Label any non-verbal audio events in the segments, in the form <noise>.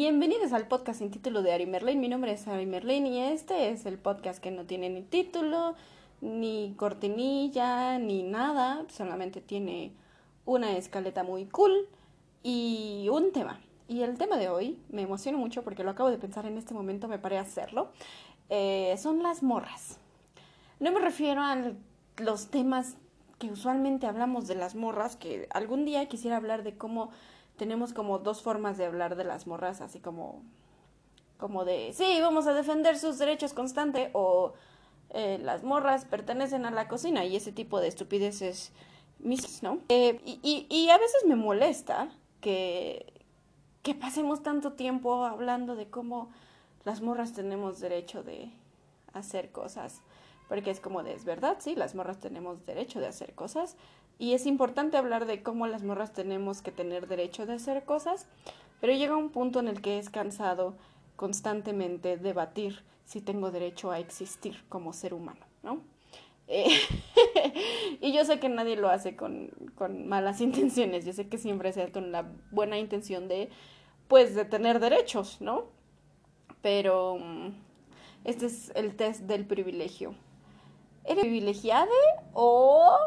Bienvenidos al podcast sin título de Ari Merlin. Mi nombre es Ari Merlin y este es el podcast que no tiene ni título, ni cortinilla, ni nada. Solamente tiene una escaleta muy cool y un tema. Y el tema de hoy me emociona mucho porque lo acabo de pensar en este momento, me paré hacerlo. Eh, son las morras. No me refiero a los temas que usualmente hablamos de las morras, que algún día quisiera hablar de cómo tenemos como dos formas de hablar de las morras, así como, como de, sí, vamos a defender sus derechos constante, o eh, las morras pertenecen a la cocina y ese tipo de estupideces mis, ¿no? Eh, y, y, a veces me molesta que, que pasemos tanto tiempo hablando de cómo las morras tenemos derecho de hacer cosas. Porque es como de, es verdad, sí, las morras tenemos derecho de hacer cosas, y es importante hablar de cómo las morras tenemos que tener derecho de hacer cosas, pero llega un punto en el que es cansado constantemente debatir si tengo derecho a existir como ser humano, ¿no? Eh, <laughs> y yo sé que nadie lo hace con, con, malas <laughs> intenciones, yo sé que siempre se hace con la buena intención de, pues, de tener derechos, ¿no? Pero mm, este es el test del privilegio. ¿Eres privilegiada o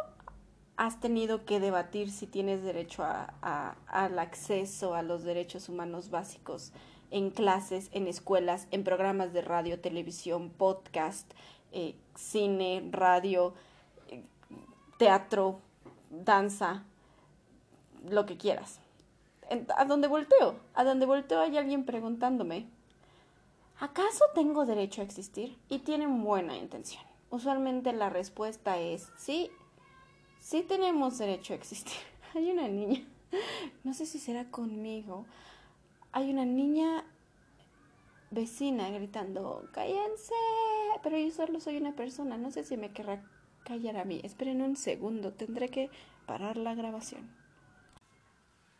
has tenido que debatir si tienes derecho a, al acceso a los derechos humanos básicos en clases, en escuelas, en programas de radio, televisión, podcast, eh, cine, radio, eh, teatro, danza, lo que quieras. ¿A dónde volteo? A dónde volteo hay alguien preguntándome, ¿acaso tengo derecho a existir? Y tienen buena intención. Usualmente la respuesta es sí sí tenemos derecho a existir. <laughs> Hay una niña, no sé si será conmigo, hay una niña vecina gritando, cállense, pero yo solo soy una persona, no sé si me querrá callar a mí. Esperen un segundo, tendré que parar la grabación.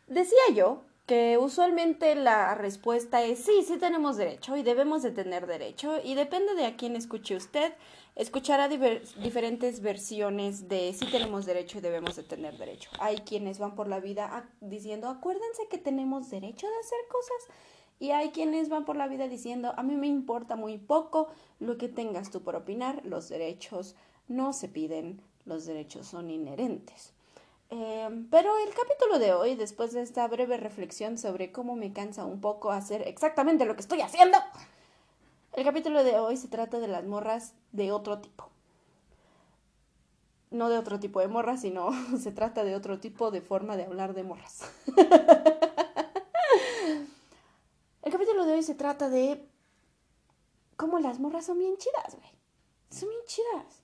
Decía yo que usualmente la respuesta es sí, sí tenemos derecho y debemos de tener derecho y depende de a quién escuche usted, escuchará diferentes versiones de si tenemos derecho y debemos de tener derecho. Hay quienes van por la vida diciendo, acuérdense que tenemos derecho de hacer cosas. Y hay quienes van por la vida diciendo, a mí me importa muy poco lo que tengas tú por opinar, los derechos no se piden, los derechos son inherentes. Em, pero el capítulo de hoy, después de esta breve reflexión sobre cómo me cansa un poco hacer exactamente lo que estoy haciendo, el capítulo de hoy se trata de las morras de otro tipo. No de otro tipo de morras, sino <laughs> se trata de otro tipo de forma de hablar de morras. <laughs> el capítulo de hoy se trata de cómo las morras son bien chidas, güey. Son bien chidas.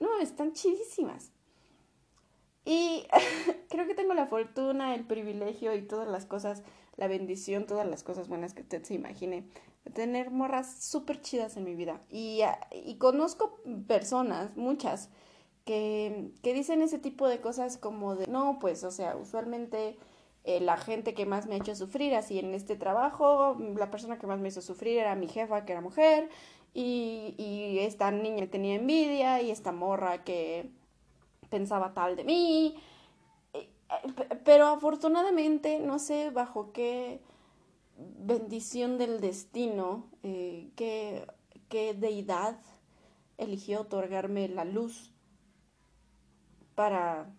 No, están chidísimas. Y <laughs> creo que tengo la fortuna, el privilegio y todas las cosas, la bendición, todas las cosas buenas que usted se imagine tener morras súper chidas en mi vida. Y, ah, y conozco personas, muchas, que, que, dicen ese tipo de cosas como de, no, pues, o sea, usualmente eh, la gente que más me ha hecho sufrir así en este trabajo, la persona que más me hizo sufrir era mi jefa, que era mujer, y, y esta niña tenía envidia, y esta morra que pensaba tal de mí. Eh, pero afortunadamente, no sé bajo qué bendición del destino, eh, qué, qué deidad eligió otorgarme la luz para,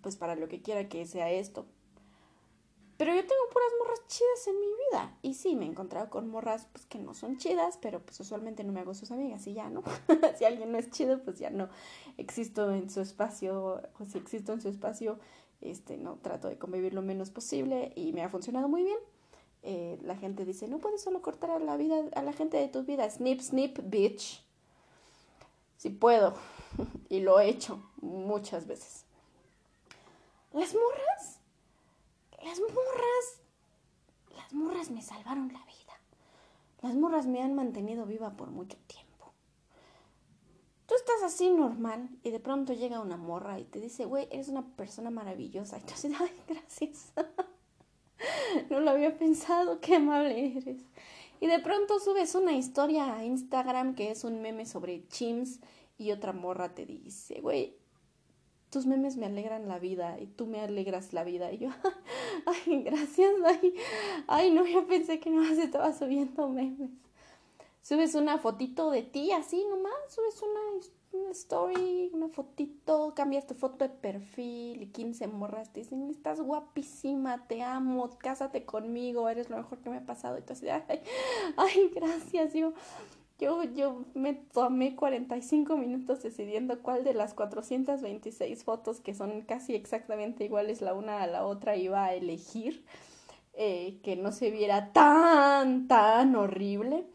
pues para lo que quiera que sea esto. Pero yo tengo puras morras chidas en mi vida. Y sí, me he encontrado con morras pues, que no son chidas, pero pues usualmente no me hago sus amigas y ya, ¿no? <laughs> si alguien no es chido, pues ya no existo en su espacio. O si existo en su espacio, este, no trato de convivir lo menos posible y me ha funcionado muy bien. Eh, la gente dice, no puedes solo cortar a la vida, a la gente de tu vida. Snip, snip, bitch. Si puedo. <laughs> y lo he hecho muchas veces. Las morras. Las morras. Las morras me salvaron la vida. Las morras me han mantenido viva por mucho tiempo. Tú estás así normal y de pronto llega una morra y te dice, güey, eres una persona maravillosa. Y tú dices, ay, gracias. <laughs> no lo había pensado, qué amable eres. Y de pronto subes una historia a Instagram que es un meme sobre chims y otra morra te dice, güey, tus memes me alegran la vida y tú me alegras la vida. Y yo, <laughs> ay, gracias, ay, ay, no, yo pensé que no se estaba subiendo memes. Subes una fotito de ti así nomás, subes una, una story, una fotito, cambias tu foto de perfil y 15 morras te dicen, estás guapísima, te amo, cásate conmigo, eres lo mejor que me ha pasado. Y tú así, ay, ay, gracias, yo yo, yo me tomé 45 minutos decidiendo cuál de las 426 fotos, que son casi exactamente iguales la una a la otra, iba a elegir. Eh, que no se viera tan, tan horrible.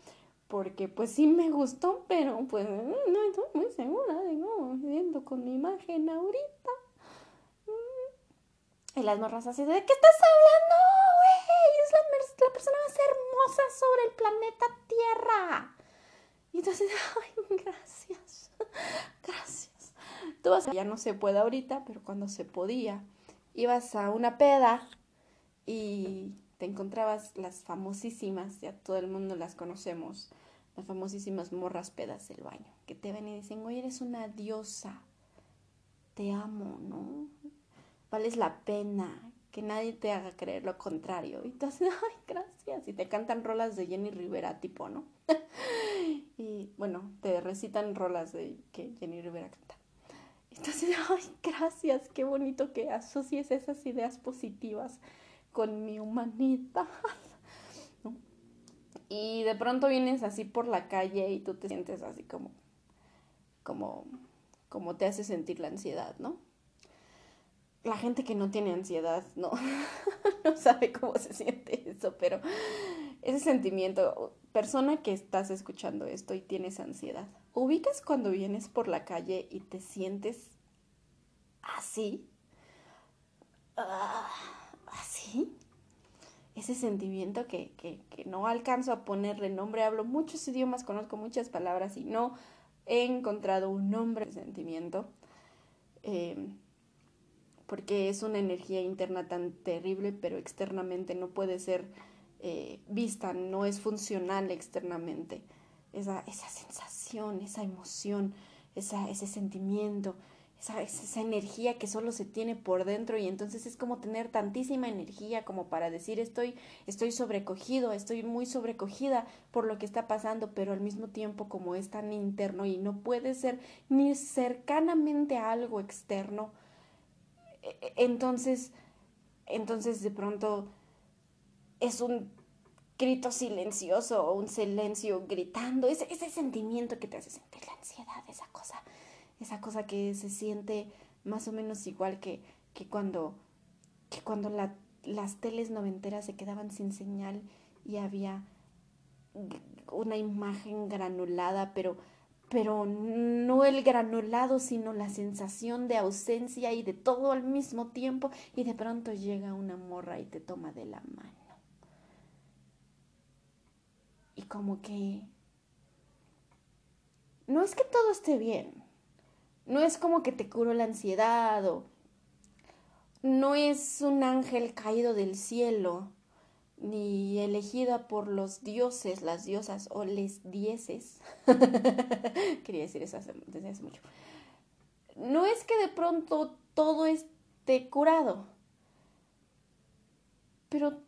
Porque pues sí me gustó, pero pues no estoy muy segura de cómo viendo con mi imagen ahorita. Mm. Y las morras así de ¿qué estás hablando, güey? Es la persona más hermosa sobre el planeta Tierra. <laughs> Ay, gracias, gracias. Tú vas. Ya no se puede ahorita, pero cuando se podía, ibas a una peda y te encontrabas las famosísimas, ya todo el mundo las conocemos, las famosísimas morras pedas del baño, que te ven y dicen, oye, eres una diosa, te amo, ¿no? Vales la pena, que nadie te haga creer lo contrario. Y tú haces, <laughs> ay, gracias. Y te cantan rolas de Jenny Rivera, tipo, ¿no? <laughs> y bueno, te recitan rolas de que Jenny Rivera canta. Entonces, <laughs> ay, gracias, qué bonito que asocies esas ideas positivas con mi humanidad. Y de pronto vienes así por la calle y tú te sientes así como, como, como te hace sentir la ansiedad, ¿no? La gente que no tiene ansiedad no, <laughs> no sabe cómo se siente eso, pero ese sentimiento, persona que estás escuchando esto y tienes ansiedad, ubicas cuando vienes por la calle y te sientes así, ah, así, ese sentimiento que, que, que no alcanzo a ponerle nombre, hablo muchos idiomas, conozco muchas palabras y no he encontrado un nombre de sentimiento. Eh, porque es una energía interna tan terrible, pero externamente no puede ser eh, vista, no es funcional externamente. Esa, esa sensación, esa emoción, esa, ese sentimiento, esa, esa energía que solo se tiene por dentro y entonces es como tener tantísima energía como para decir estoy, estoy sobrecogido, estoy muy sobrecogida por lo que está pasando, pero al mismo tiempo como es tan interno y no puede ser ni cercanamente a algo externo, entonces, entonces de pronto es un grito silencioso o un silencio gritando, ese, ese sentimiento que te hace sentir la ansiedad, esa cosa, esa cosa que se siente más o menos igual que, que cuando, que cuando la, las teles noventeras se quedaban sin señal y había una imagen granulada, pero pero no el granulado, sino la sensación de ausencia y de todo al mismo tiempo, y de pronto llega una morra y te toma de la mano. Y como que no es que todo esté bien, no es como que te curo la ansiedad o no es un ángel caído del cielo ni elegida por los dioses, las diosas o les dieces. <laughs> Quería decir eso desde hace mucho. No es que de pronto todo esté curado, pero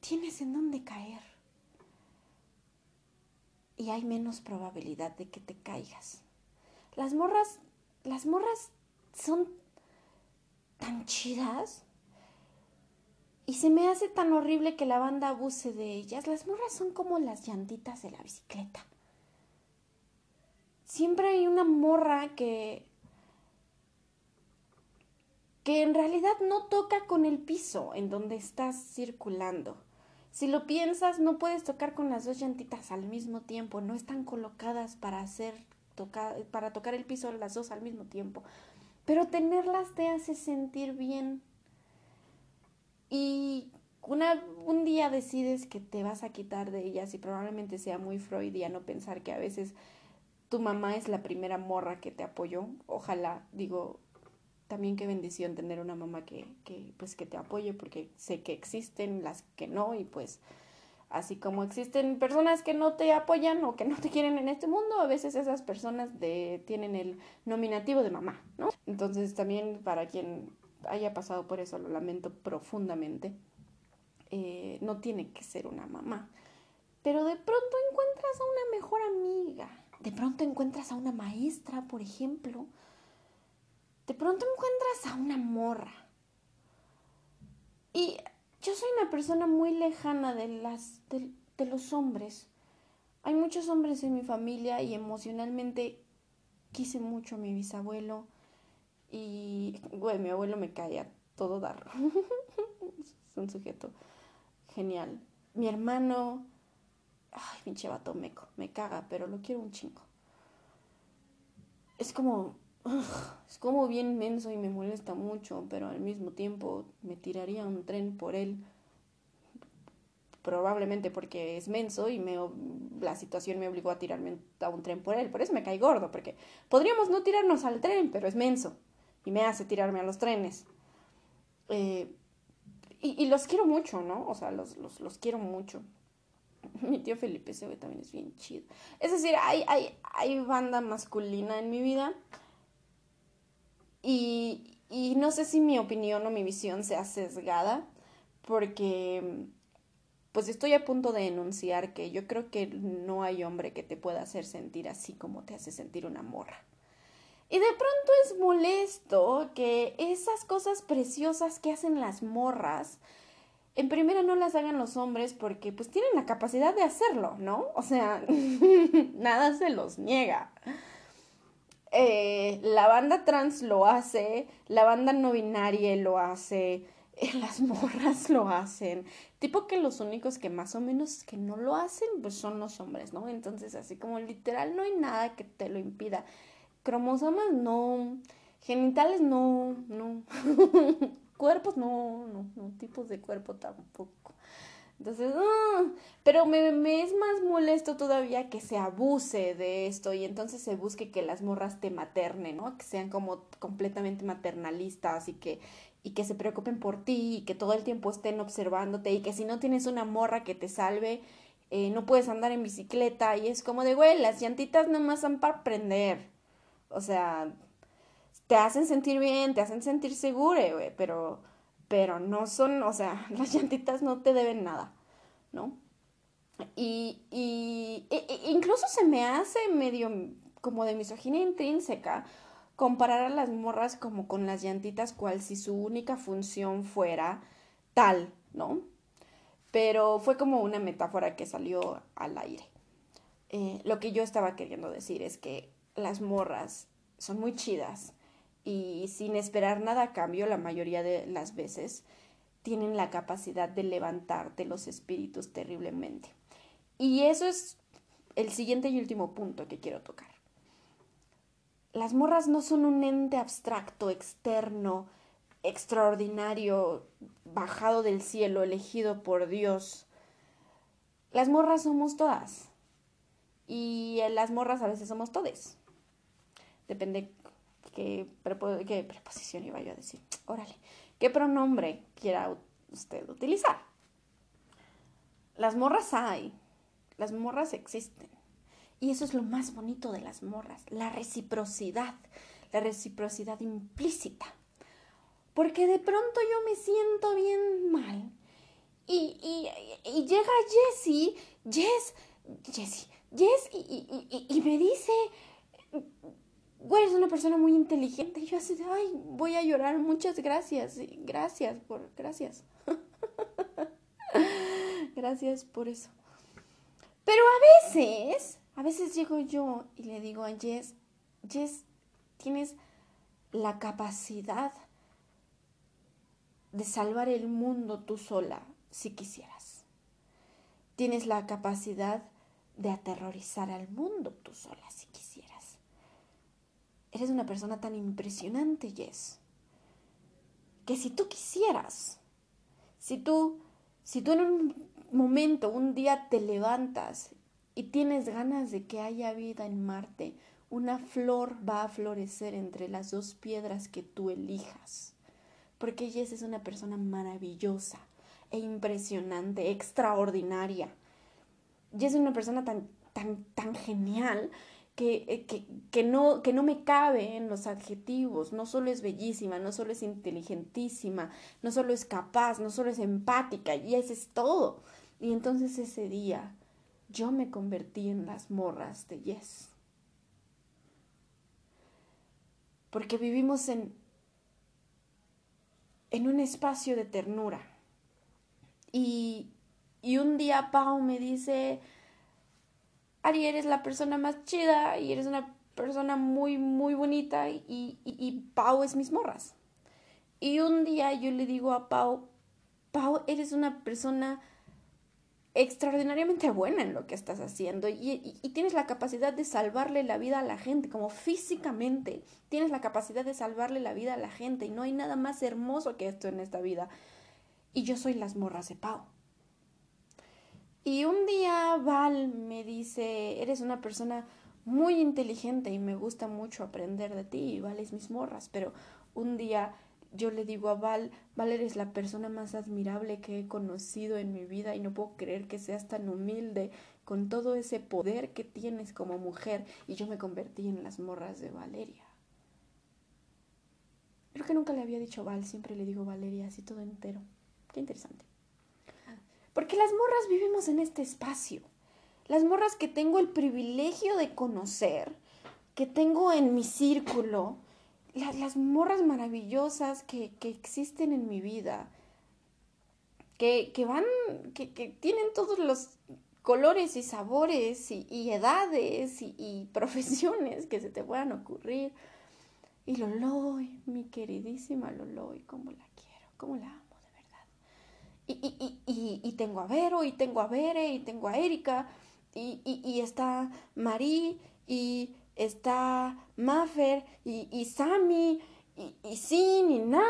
tienes en dónde caer. Y hay menos probabilidad de que te caigas. Las morras, las morras son tan chidas y se me hace tan horrible que la banda abuse de ellas. Las morras son como las llantitas de la bicicleta. Siempre hay una morra que que en realidad no toca con el piso en donde estás circulando. Si lo piensas, no puedes tocar con las dos llantitas al mismo tiempo, no están colocadas para hacer tocar, para tocar el piso las dos al mismo tiempo. Pero tenerlas te hace sentir bien y una, un día decides que te vas a quitar de ellas y probablemente sea muy freudiano pensar que a veces tu mamá es la primera morra que te apoyó. Ojalá, digo, también qué bendición tener una mamá que, que, pues, que te apoye porque sé que existen las que no y pues Así como existen personas que no te apoyan o que no te quieren en este mundo, a veces esas personas de, tienen el nominativo de mamá, ¿no? Entonces también para quien haya pasado por eso, lo lamento profundamente, eh, no tiene que ser una mamá. Pero de pronto encuentras a una mejor amiga, de pronto encuentras a una maestra, por ejemplo, de pronto encuentras a una morra. Y yo soy una persona muy lejana de, las, de, los hombres. Hay muchos hombres en mi familia y emocionalmente quise mucho a mi bisabuelo. Y, güey, mi abuelo me cae a todo dar. <laughs> es un sujeto genial. Mi hermano, ay, pinche vato meco, me caga, pero lo quiero un chingo. Es como es como bien menso y me molesta mucho, pero al mismo tiempo me tiraría un tren por él. Probablemente porque es menso y me, la situación me obligó a tirarme a un tren por él. Por eso me cae gordo, porque podríamos no tirarnos al tren, pero es menso y me hace tirarme a los trenes. Eh, y, los quiero mucho, ¿no? O sea, los, los, los quiero mucho. <laughs> Mi tío Felipe ese también es bien chido. Es decir, hay, hay, hay banda masculina en mi vida y, y no sé si mi opinión o mi visión sea sesgada, porque pues estoy a punto de enunciar que yo creo que no hay hombre que te pueda hacer sentir así como te hace sentir una morra. Y de pronto es molesto que esas cosas preciosas que hacen las morras, en primera no las hagan los hombres porque pues tienen la capacidad de hacerlo, ¿no? O sea, <laughs> nada se los niega. Eh, la banda trans lo hace, la banda no binaria lo hace, eh, <laughs> las morras lo hacen. Tipo que los únicos que más o menos que no lo hacen, pues son los hombres, ¿no? Entonces, así como literal no hay nada que te lo impida. Cromosomas no, genitales no, no. <laughs> Cuerpos no, no, no, tipos de cuerpo tampoco. Entonces, ah, pero me, me, es más molesto todavía que se abuse de esto y entonces se busque que las morras te maternen, ¿no? Que sean como completamente maternalistas y que, y que se preocupen por ti y que todo el tiempo estén observándote y que si no tienes una morra que te salve, eh, no puedes andar en bicicleta y es como de, güey, las llantitas nomás son para aprender. O sea, te hacen sentir bien, te hacen sentir seguro, güey, pero pero no son, o sea, <laughs> las llantitas no te deben nada, ¿no? Y, y e, e, incluso se me hace medio como de misoginia intrínseca comparar a las morras como con las llantitas cual si su única función fuera tal, ¿no? Pero fue como una metáfora que salió al aire. Eh, lo que yo estaba queriendo decir es que las morras son muy chidas, y sin esperar nada a cambio la mayoría de las veces tienen la capacidad de levantarte los espíritus terriblemente. Y eso es el siguiente y último punto que quiero tocar. Las morras no son un ente abstracto, externo, extraordinario, bajado del cielo, elegido por Dios. Las morras somos todas. Y las morras a veces somos todes. Depende qué, preposición iba yo a decir. Órale, qué pronombre quiera usted utilizar. Las morras hay, las morras existen. Y eso es lo más bonito de las morras, la reciprocidad, la reciprocidad implícita. Porque de pronto yo me siento bien mal. Y, y, llega Jessie, Jess, Jessie, Jess, y me dice, güey, es una persona muy inteligente. Y yo así ay, voy a llorar, muchas gracias, gracias por, gracias. <laughs> gracias por eso. Pero a veces, a veces llego yo y le digo a Jess, Jess, tienes la capacidad de salvar el mundo tú sola, si quisieras. Tienes la capacidad de aterrorizar al mundo tú sola, si quisieras. Eres una persona tan impresionante, Jess, que si tú quisieras, si tú, si tú en un momento, un día te levantas y tienes ganas de que haya vida en Marte, una flor va a florecer entre las dos piedras que tú elijas. Porque Jess es una persona maravillosa e impresionante, extraordinaria. y es una persona tan, tan, tan genial eh, que, que, no, que no me cabe en los adjetivos. No solo es bellísima, no solo es inteligentísima, no solo es capaz, no solo es empática, y eso es todo. Y entonces ese día yo me convertí en las morras de Yes. Porque vivimos en, en un espacio de ternura. Y, y un día Pau me dice, Ari, eres la persona más chida y eres una persona muy, muy bonita y, y, y Pau es mis morras. Y un día yo le digo a Pau, Pau, eres una persona extraordinariamente buena en lo que estás haciendo y, y, tienes la capacidad de salvarle la vida a la gente, como físicamente tienes la capacidad de salvarle la vida a la gente y no hay nada más hermoso que esto en esta vida. Y yo soy las morras de Pau. Y un día Val me dice, eres una persona muy inteligente y me gusta mucho aprender de ti y Val es mis morras, pero un día yo le digo a Val, Val eres la persona más admirable que he conocido en mi vida y no puedo creer que seas tan humilde con todo ese poder que tienes como mujer y yo me convertí en las morras de Valeria. Creo que nunca le había dicho Val, siempre le digo Valeria, así todo entero. Qué interesante. Porque las morras vivimos en este espacio. Las morras que tengo el privilegio de conocer, que tengo en mi círculo, las, morras maravillosas que, existen en mi vida, que, van, que, tienen todos los colores y sabores y, edades y, y, <laughs> profesiones que se te puedan ocurrir. Y Loloy, mi queridísima Loloy, cómo la quiero, cómo la amo y, tengo a Vero, y tengo a Bere, y tengo a Erika, y, está Marí, y está Maffer, y, Sammy, y, Sin, y Nat,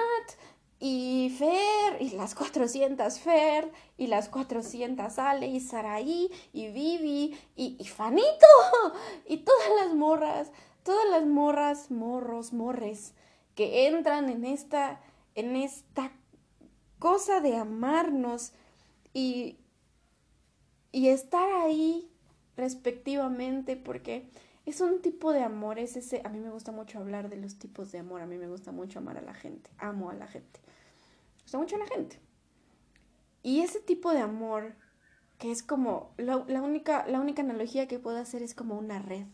y Fer, y las 400 Fer, y las 400 Ale, y Saraí, y Vivi, y, Fanito, <laughs> y todas las morras, todas las morras, morros, morres, que entran en esta, en esta cosa de amarnos y, y estar ahí respectivamente porque es un tipo de amor, es ese, a mí me gusta mucho hablar de los tipos de amor, a mí me gusta mucho amar a la gente, amo a la gente, me gusta mucho a la gente. Y ese tipo de amor, que es como, la, única, la única analogía que puedo hacer es como una red.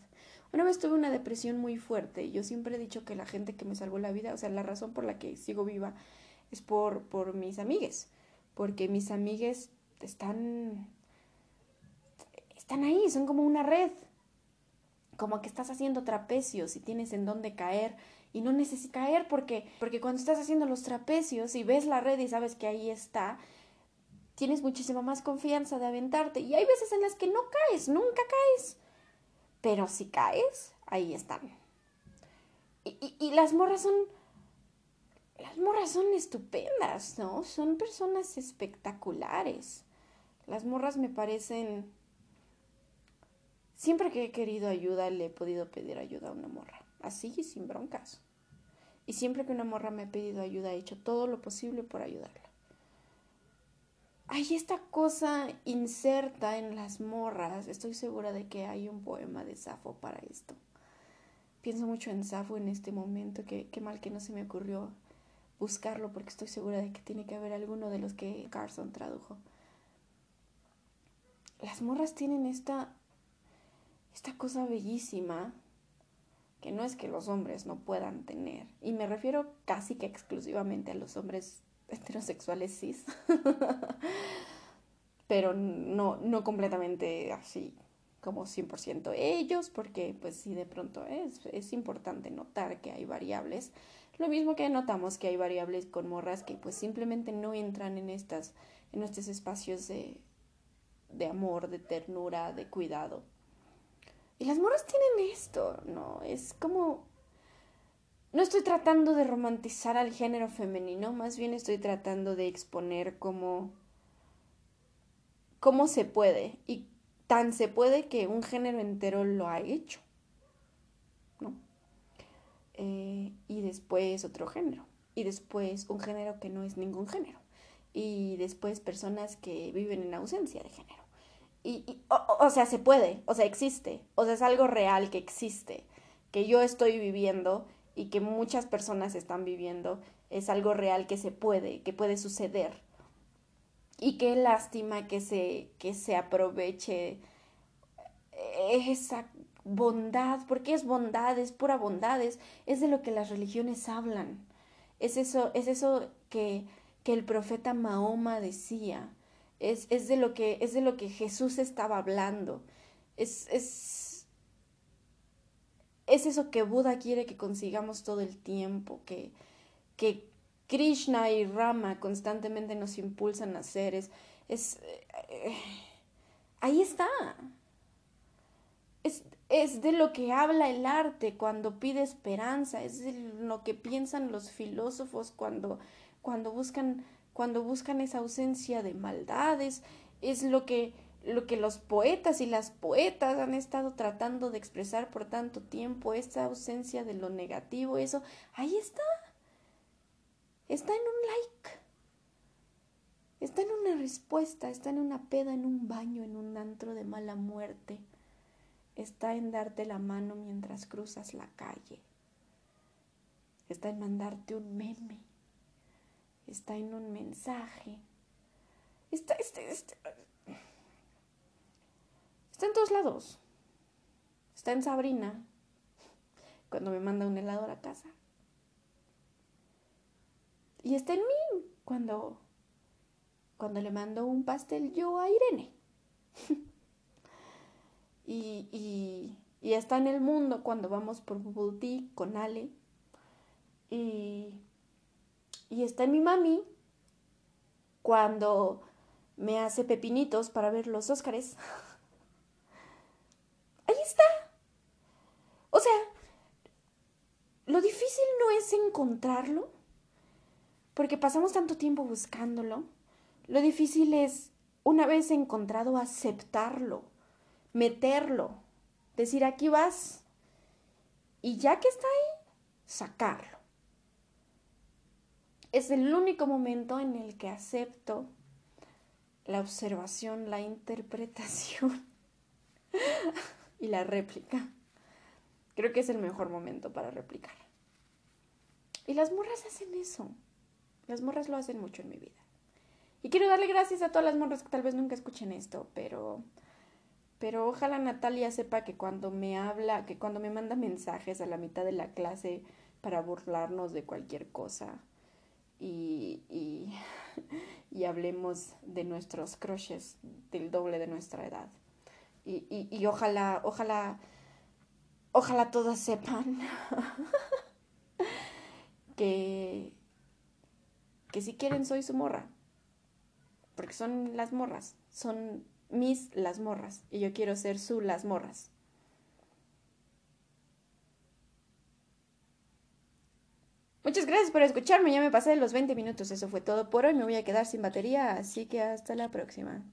Una vez tuve una depresión muy fuerte y yo siempre he dicho que la gente que me salvó la vida, o sea, la razón por la que sigo viva es por, por mis amigues, porque mis amigues están, están ahí, son como una red, como que estás haciendo trapecios y tienes en dónde caer y no necesitas caer porque, porque cuando estás haciendo los trapecios y ves la red y sabes que ahí está, tienes muchísima más confianza de aventarte y hay veces en las que no caes, nunca caes, pero si caes, ahí están. Y, y las morras son las morras son estupendas, ¿no? Son personas espectaculares. Las morras me parecen... Siempre que he querido ayuda le he podido pedir ayuda a una morra, así y sin broncas. Y siempre que una morra me ha pedido ayuda he hecho todo lo posible por ayudarla. Hay esta cosa inserta en las morras. Estoy segura de que hay un poema de Safo para esto. Pienso mucho en Safo en este momento, que qué mal que no se me ocurrió buscarlo porque estoy segura de que tiene que haber alguno de los que Carson tradujo. Las morras tienen esta esta cosa bellísima que no es que los hombres no puedan tener y me refiero casi que exclusivamente a los hombres heterosexuales cis. <laughs> Pero no no completamente así como 100% ellos, porque pues sí de pronto es, es importante notar que hay variables, lo mismo que notamos que hay variables con morras que pues simplemente no entran en estas, en estos espacios de, de amor, de ternura, de cuidado. Y las morras tienen esto, ¿no? Es como... No estoy tratando de romantizar al género femenino, más bien estoy tratando de exponer cómo, cómo se puede. Y tan se puede que un género entero lo ha hecho. Eh, y después otro género, y después un género que no es ningún género, y después personas que viven en ausencia de género, y, o, sea, se puede, o sea, existe, o sea, es algo real que existe, que yo estoy viviendo y que muchas personas están viviendo, es algo real que se puede, que puede suceder. Y qué lástima que se, que se aproveche esa bondad, porque es bondad, es pura bondad, es, de lo que las religiones hablan. Es eso, es eso que, que el profeta Mahoma decía. Es, es, de lo que, es de lo que Jesús estaba hablando. Es, es, es eso que Buda quiere que consigamos todo el tiempo, que, que Krishna y Rama constantemente nos impulsan a hacer. Es, es eh, ahí está. Es, es de lo que habla el arte cuando pide esperanza, es de lo que piensan los filósofos cuando, cuando buscan cuando buscan esa ausencia de maldades, es lo que, lo que los poetas y las poetas han estado tratando de expresar por tanto tiempo, esa ausencia de lo negativo, eso, ahí está. Está en un like. Está en una respuesta, está en una peda, en un baño, en un antro de mala muerte. Está en darte la mano mientras cruzas la calle. Está en mandarte un meme está en un mensaje, está, está, está, está en todos lados. Está en Sabrina, cuando me manda un helado a la casa. Y está en mí, cuando, cuando le mando un pastel yo a Irene. <laughs> y, y, y está en el mundo cuando vamos por Bubble con Ale. Y y está mi mami cuando me hace pepinitos para ver los Óscares. <laughs> Ahí está. O sea, lo difícil no es encontrarlo, porque pasamos tanto tiempo buscándolo. Lo difícil es, una vez encontrado, aceptarlo, meterlo, decir, aquí vas, y ya que está ahí, sacarlo es el único momento en el que acepto la observación, la interpretación <laughs> y la réplica. Creo que es el mejor momento para replicar. Y las morras hacen eso. Las morras lo hacen mucho en mi vida. Y quiero darle gracias a todas las morras que tal vez nunca escuchen esto, pero pero ojalá Natalia sepa que cuando me habla, que cuando me manda mensajes a la mitad de la clase para burlarnos de cualquier cosa, y, y, <laughs> hablemos de nuestros crushes del doble de nuestra edad. Y, y, y ojalá, ojalá, ojalá todas sepan <laughs> que, que si quieren soy su morra. Porque son las morras, son mis las morras. Y yo quiero ser su las morras. Muchas gracias por escucharme, ya me pasé los 20 minutos, eso fue todo por hoy, me voy a quedar sin batería, así que hasta la próxima.